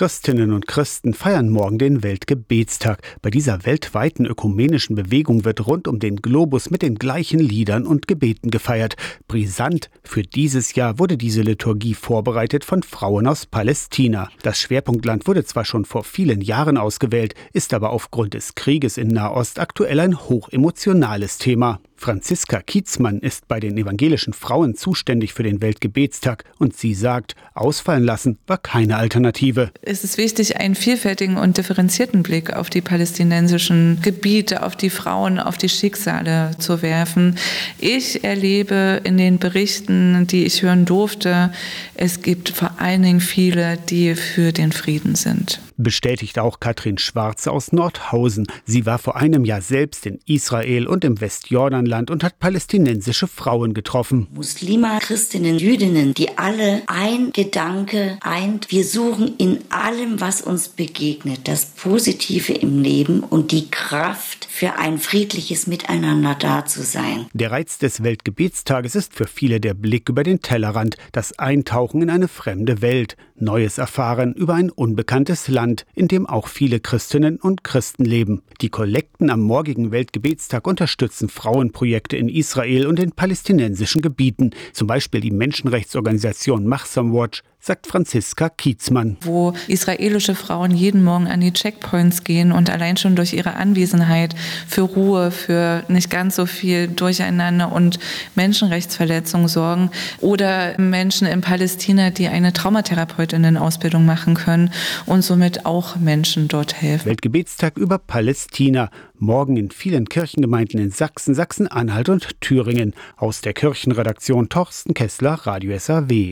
Christinnen und Christen feiern morgen den Weltgebetstag. Bei dieser weltweiten ökumenischen Bewegung wird rund um den Globus mit den gleichen Liedern und Gebeten gefeiert. Brisant für dieses Jahr wurde diese Liturgie vorbereitet von Frauen aus Palästina. Das Schwerpunktland wurde zwar schon vor vielen Jahren ausgewählt, ist aber aufgrund des Krieges in Nahost aktuell ein hochemotionales Thema. Franziska Kietzmann ist bei den evangelischen Frauen zuständig für den Weltgebetstag und sie sagt, ausfallen lassen war keine Alternative. Es ist wichtig, einen vielfältigen und differenzierten Blick auf die palästinensischen Gebiete, auf die Frauen, auf die Schicksale zu werfen. Ich erlebe in den Berichten, die ich hören durfte, es gibt vor allen Dingen viele, die für den Frieden sind bestätigt auch Katrin Schwarze aus Nordhausen. Sie war vor einem Jahr selbst in Israel und im Westjordanland und hat palästinensische Frauen getroffen. Muslime, Christinnen, Jüdinnen, die alle ein Gedanke eint. Wir suchen in allem, was uns begegnet, das Positive im Leben und die Kraft für ein friedliches Miteinander da zu sein. Der Reiz des Weltgebetstages ist für viele der Blick über den Tellerrand, das Eintauchen in eine fremde Welt, Neues erfahren über ein unbekanntes Land in dem auch viele Christinnen und Christen leben. Die Kollekten am morgigen Weltgebetstag unterstützen Frauenprojekte in Israel und den palästinensischen Gebieten, zum Beispiel die Menschenrechtsorganisation Machsam Watch, sagt Franziska Kietzmann. Wo israelische Frauen jeden Morgen an die Checkpoints gehen und allein schon durch ihre Anwesenheit für Ruhe, für nicht ganz so viel Durcheinander und Menschenrechtsverletzungen sorgen. Oder Menschen in Palästina, die eine Traumatherapeutinnen-Ausbildung machen können und somit auch Menschen dort helfen. Weltgebetstag über Palästina. Morgen in vielen Kirchengemeinden in Sachsen, Sachsen-Anhalt und Thüringen. Aus der Kirchenredaktion Torsten Kessler, Radio SAW.